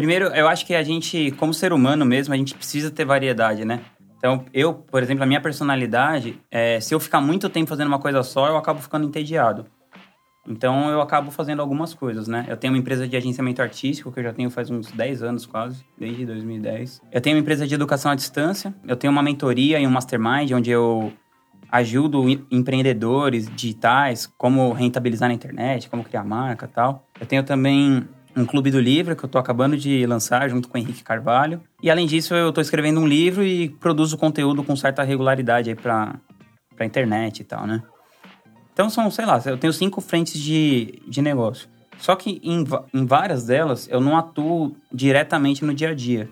Primeiro, eu acho que a gente, como ser humano mesmo, a gente precisa ter variedade, né? Então, eu, por exemplo, a minha personalidade, é, se eu ficar muito tempo fazendo uma coisa só, eu acabo ficando entediado. Então, eu acabo fazendo algumas coisas, né? Eu tenho uma empresa de agenciamento artístico, que eu já tenho faz uns 10 anos quase, desde 2010. Eu tenho uma empresa de educação à distância. Eu tenho uma mentoria e um mastermind, onde eu ajudo empreendedores digitais, como rentabilizar na internet, como criar marca tal. Eu tenho também um clube do livro que eu estou acabando de lançar junto com o Henrique Carvalho. E além disso, eu estou escrevendo um livro e produzo conteúdo com certa regularidade aí para para internet e tal, né? Então são, sei lá, eu tenho cinco frentes de, de negócio. Só que em, em várias delas eu não atuo diretamente no dia a dia.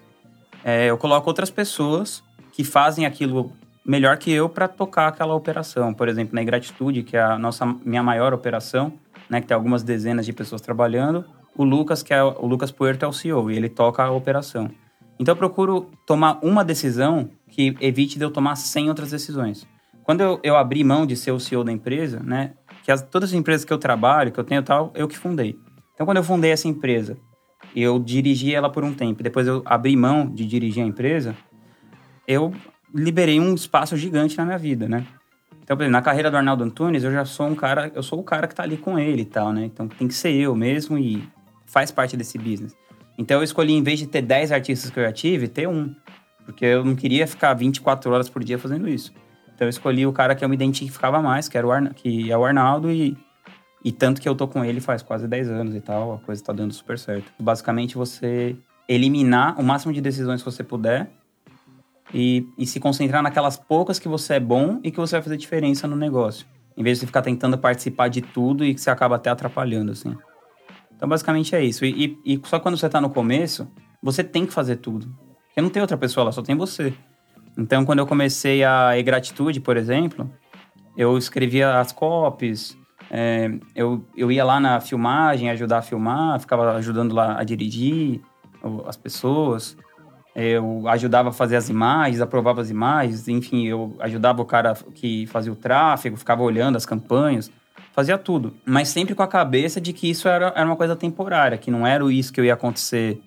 É, eu coloco outras pessoas que fazem aquilo melhor que eu para tocar aquela operação. Por exemplo, na Ingratitude, que é a nossa minha maior operação, né, que tem algumas dezenas de pessoas trabalhando, o Lucas, que é o Lucas Puerto, é o CEO e ele toca a operação. Então eu procuro tomar uma decisão que evite de eu tomar 100 outras decisões. Quando eu, eu abri mão de ser o CEO da empresa, né, que as, todas as empresas que eu trabalho, que eu tenho tal, eu que fundei. Então quando eu fundei essa empresa, eu dirigi ela por um tempo, depois eu abri mão de dirigir a empresa, eu liberei um espaço gigante na minha vida, né? Então, por exemplo, na carreira do Arnaldo Antunes, eu já sou um cara, eu sou o cara que tá ali com ele e tal, né? Então tem que ser eu mesmo e faz parte desse business. Então eu escolhi, em vez de ter 10 artistas que eu já tive, ter um. Porque eu não queria ficar 24 horas por dia fazendo isso. Então eu escolhi o cara que eu me identificava mais, que, era o Arna, que é o Arnaldo, e, e tanto que eu tô com ele faz quase 10 anos e tal, a coisa tá dando super certo. Basicamente, você eliminar o máximo de decisões que você puder e, e se concentrar naquelas poucas que você é bom e que você vai fazer diferença no negócio. Em vez de você ficar tentando participar de tudo e que você acaba até atrapalhando, assim. Então, basicamente é isso. E, e, e só quando você está no começo, você tem que fazer tudo. Porque não tem outra pessoa lá, só tem você. Então, quando eu comecei a E-Gratitude, por exemplo, eu escrevia as copies, é, eu, eu ia lá na filmagem, ajudar a filmar, ficava ajudando lá a dirigir as pessoas. Eu ajudava a fazer as imagens, aprovava as imagens, enfim, eu ajudava o cara que fazia o tráfego, ficava olhando as campanhas fazia tudo. Mas sempre com a cabeça de que isso era, era uma coisa temporária, que não era isso que ia acontecer,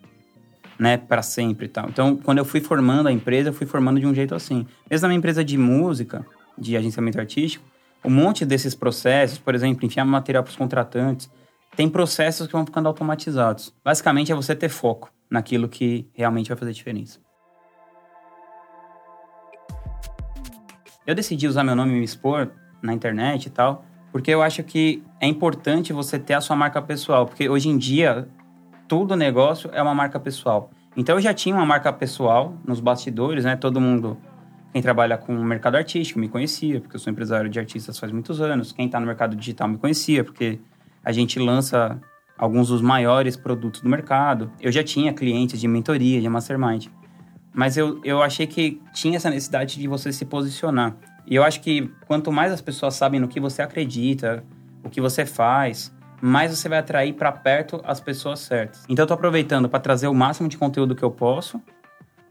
né, para sempre e tal. Então, quando eu fui formando a empresa, eu fui formando de um jeito assim. Mesmo na minha empresa de música, de agenciamento artístico, um monte desses processos, por exemplo, enfiar material para os contratantes, tem processos que vão ficando automatizados. Basicamente é você ter foco naquilo que realmente vai fazer diferença. Eu decidi usar meu nome e me expor na internet e tal, porque eu acho que é importante você ter a sua marca pessoal, porque hoje em dia todo negócio é uma marca pessoal. Então eu já tinha uma marca pessoal nos bastidores, né? Todo mundo, quem trabalha com o mercado artístico me conhecia, porque eu sou empresário de artistas faz muitos anos. Quem está no mercado digital me conhecia, porque a gente lança alguns dos maiores produtos do mercado. Eu já tinha clientes de mentoria, de mastermind. Mas eu, eu achei que tinha essa necessidade de você se posicionar. E eu acho que quanto mais as pessoas sabem no que você acredita, o que você faz, mais você vai atrair para perto as pessoas certas. Então eu tô aproveitando para trazer o máximo de conteúdo que eu posso,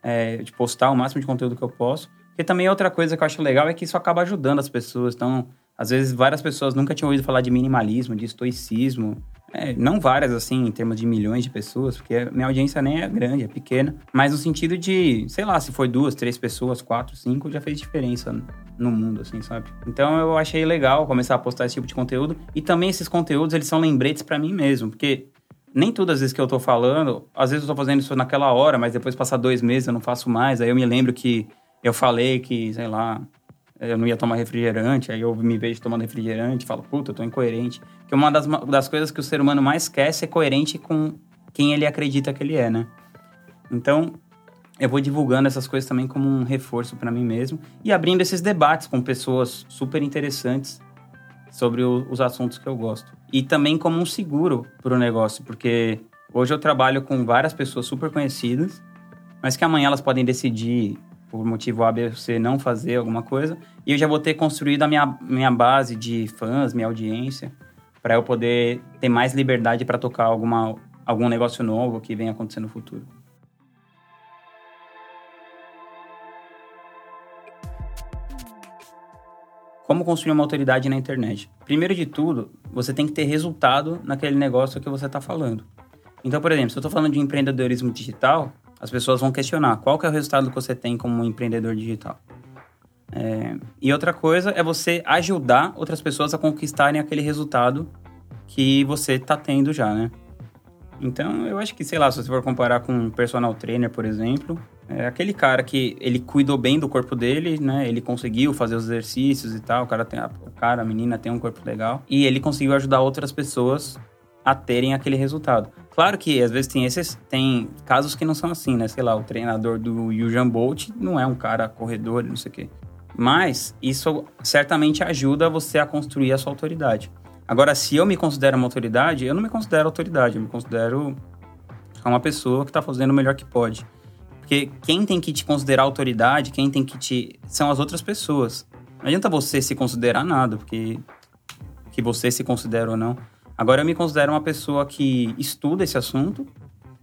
é, de postar o máximo de conteúdo que eu posso. E também outra coisa que eu acho legal é que isso acaba ajudando as pessoas. Então, às vezes várias pessoas nunca tinham ouvido falar de minimalismo, de estoicismo, é, não várias, assim, em termos de milhões de pessoas, porque minha audiência nem é grande, é pequena. Mas no sentido de, sei lá, se foi duas, três pessoas, quatro, cinco, já fez diferença no mundo, assim, sabe? Então eu achei legal começar a postar esse tipo de conteúdo. E também esses conteúdos, eles são lembretes para mim mesmo, porque nem todas as vezes que eu tô falando, às vezes eu tô fazendo isso naquela hora, mas depois passar dois meses eu não faço mais. Aí eu me lembro que eu falei que, sei lá, eu não ia tomar refrigerante, aí eu me vejo tomando refrigerante falo, puta, eu tô incoerente. Porque uma das, das coisas que o ser humano mais quer é ser coerente com quem ele acredita que ele é, né? Então, eu vou divulgando essas coisas também como um reforço para mim mesmo e abrindo esses debates com pessoas super interessantes sobre o, os assuntos que eu gosto. E também como um seguro para o negócio, porque hoje eu trabalho com várias pessoas super conhecidas, mas que amanhã elas podem decidir por motivo A, B C, não fazer alguma coisa. E eu já vou ter construído a minha, minha base de fãs, minha audiência, para eu poder ter mais liberdade para tocar alguma, algum negócio novo que venha acontecer no futuro. Como construir uma autoridade na internet? Primeiro de tudo, você tem que ter resultado naquele negócio que você está falando. Então, por exemplo, se eu estou falando de empreendedorismo digital, as pessoas vão questionar qual que é o resultado que você tem como empreendedor digital. É, e outra coisa é você ajudar outras pessoas a conquistarem aquele resultado que você está tendo já, né? Então, eu acho que, sei lá, se você for comparar com um personal trainer, por exemplo, é aquele cara que ele cuidou bem do corpo dele, né? Ele conseguiu fazer os exercícios e tal, o cara, tem, o cara, a menina tem um corpo legal, e ele conseguiu ajudar outras pessoas a terem aquele resultado. Claro que às vezes tem esses tem casos que não são assim, né? Sei lá, o treinador do Usain Bolt não é um cara corredor, não sei o quê. Mas isso certamente ajuda você a construir a sua autoridade. Agora, se eu me considero uma autoridade, eu não me considero autoridade, eu me considero uma pessoa que está fazendo o melhor que pode. Porque quem tem que te considerar autoridade, quem tem que te. são as outras pessoas. Não adianta você se considerar nada, porque que você se considera ou não. Agora eu me considero uma pessoa que estuda esse assunto,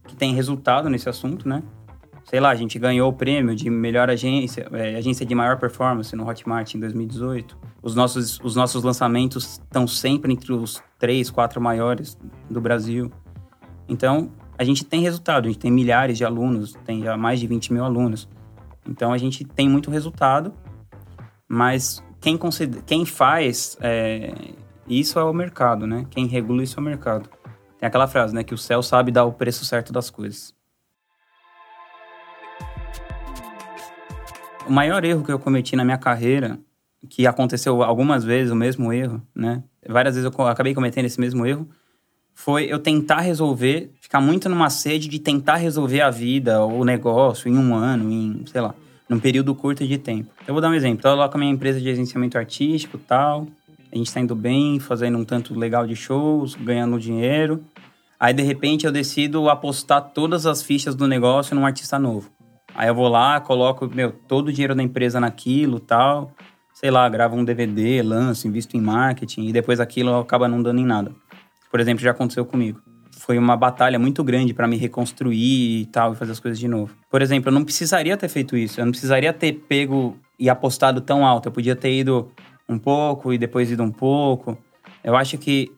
que tem resultado nesse assunto, né? Sei lá, a gente ganhou o prêmio de melhor agência, é, agência de maior performance no Hotmart em 2018. Os nossos, os nossos lançamentos estão sempre entre os três, quatro maiores do Brasil. Então, a gente tem resultado, a gente tem milhares de alunos, tem já mais de 20 mil alunos. Então, a gente tem muito resultado, mas quem, quem faz é, isso é o mercado, né? Quem regula isso é o mercado. Tem aquela frase, né? Que o céu sabe dar o preço certo das coisas. O maior erro que eu cometi na minha carreira, que aconteceu algumas vezes o mesmo erro, né? Várias vezes eu acabei cometendo esse mesmo erro, foi eu tentar resolver, ficar muito numa sede de tentar resolver a vida, ou o negócio em um ano, em, sei lá, num período curto de tempo. Eu vou dar um exemplo. Eu lá com a minha empresa de agenciamento artístico tal, a gente está indo bem, fazendo um tanto legal de shows, ganhando dinheiro. Aí, de repente, eu decido apostar todas as fichas do negócio num artista novo. Aí eu vou lá, coloco, meu, todo o dinheiro da empresa naquilo tal. Sei lá, gravo um DVD, lanço, invisto em marketing e depois aquilo acaba não dando em nada. Por exemplo, já aconteceu comigo. Foi uma batalha muito grande para me reconstruir e tal, e fazer as coisas de novo. Por exemplo, eu não precisaria ter feito isso. Eu não precisaria ter pego e apostado tão alto. Eu podia ter ido um pouco e depois ido um pouco. Eu acho que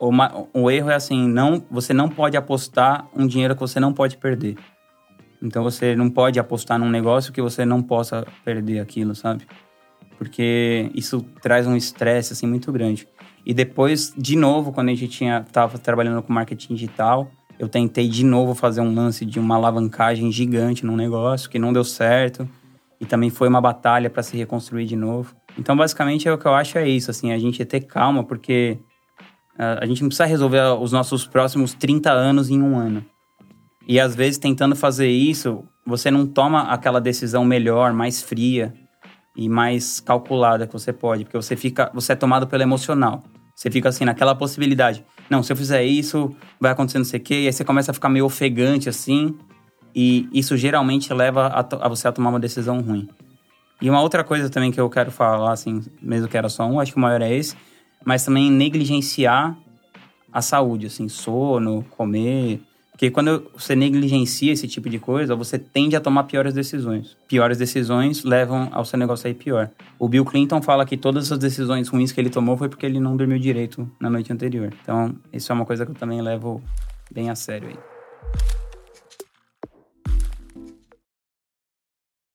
o, o erro é assim, não, você não pode apostar um dinheiro que você não pode perder. Então você não pode apostar num negócio que você não possa perder aquilo, sabe? Porque isso traz um estresse assim muito grande. E depois, de novo, quando a gente tinha tava trabalhando com marketing digital, eu tentei de novo fazer um lance de uma alavancagem gigante num negócio que não deu certo e também foi uma batalha para se reconstruir de novo. Então, basicamente, é o que eu acho é isso, assim, a gente ter calma, porque uh, a gente não precisa resolver os nossos próximos 30 anos em um ano. E às vezes, tentando fazer isso, você não toma aquela decisão melhor, mais fria e mais calculada que você pode, porque você fica, você é tomado pelo emocional. Você fica assim, naquela possibilidade. Não, se eu fizer isso, vai acontecer não sei o quê, e aí você começa a ficar meio ofegante assim, e isso geralmente leva a, a você a tomar uma decisão ruim. E uma outra coisa também que eu quero falar, assim, mesmo que era só um, acho que o maior é esse, mas também negligenciar a saúde, assim, sono, comer. Porque quando você negligencia esse tipo de coisa, você tende a tomar piores decisões. Piores decisões levam ao seu negócio aí pior. O Bill Clinton fala que todas as decisões ruins que ele tomou foi porque ele não dormiu direito na noite anterior. Então, isso é uma coisa que eu também levo bem a sério aí.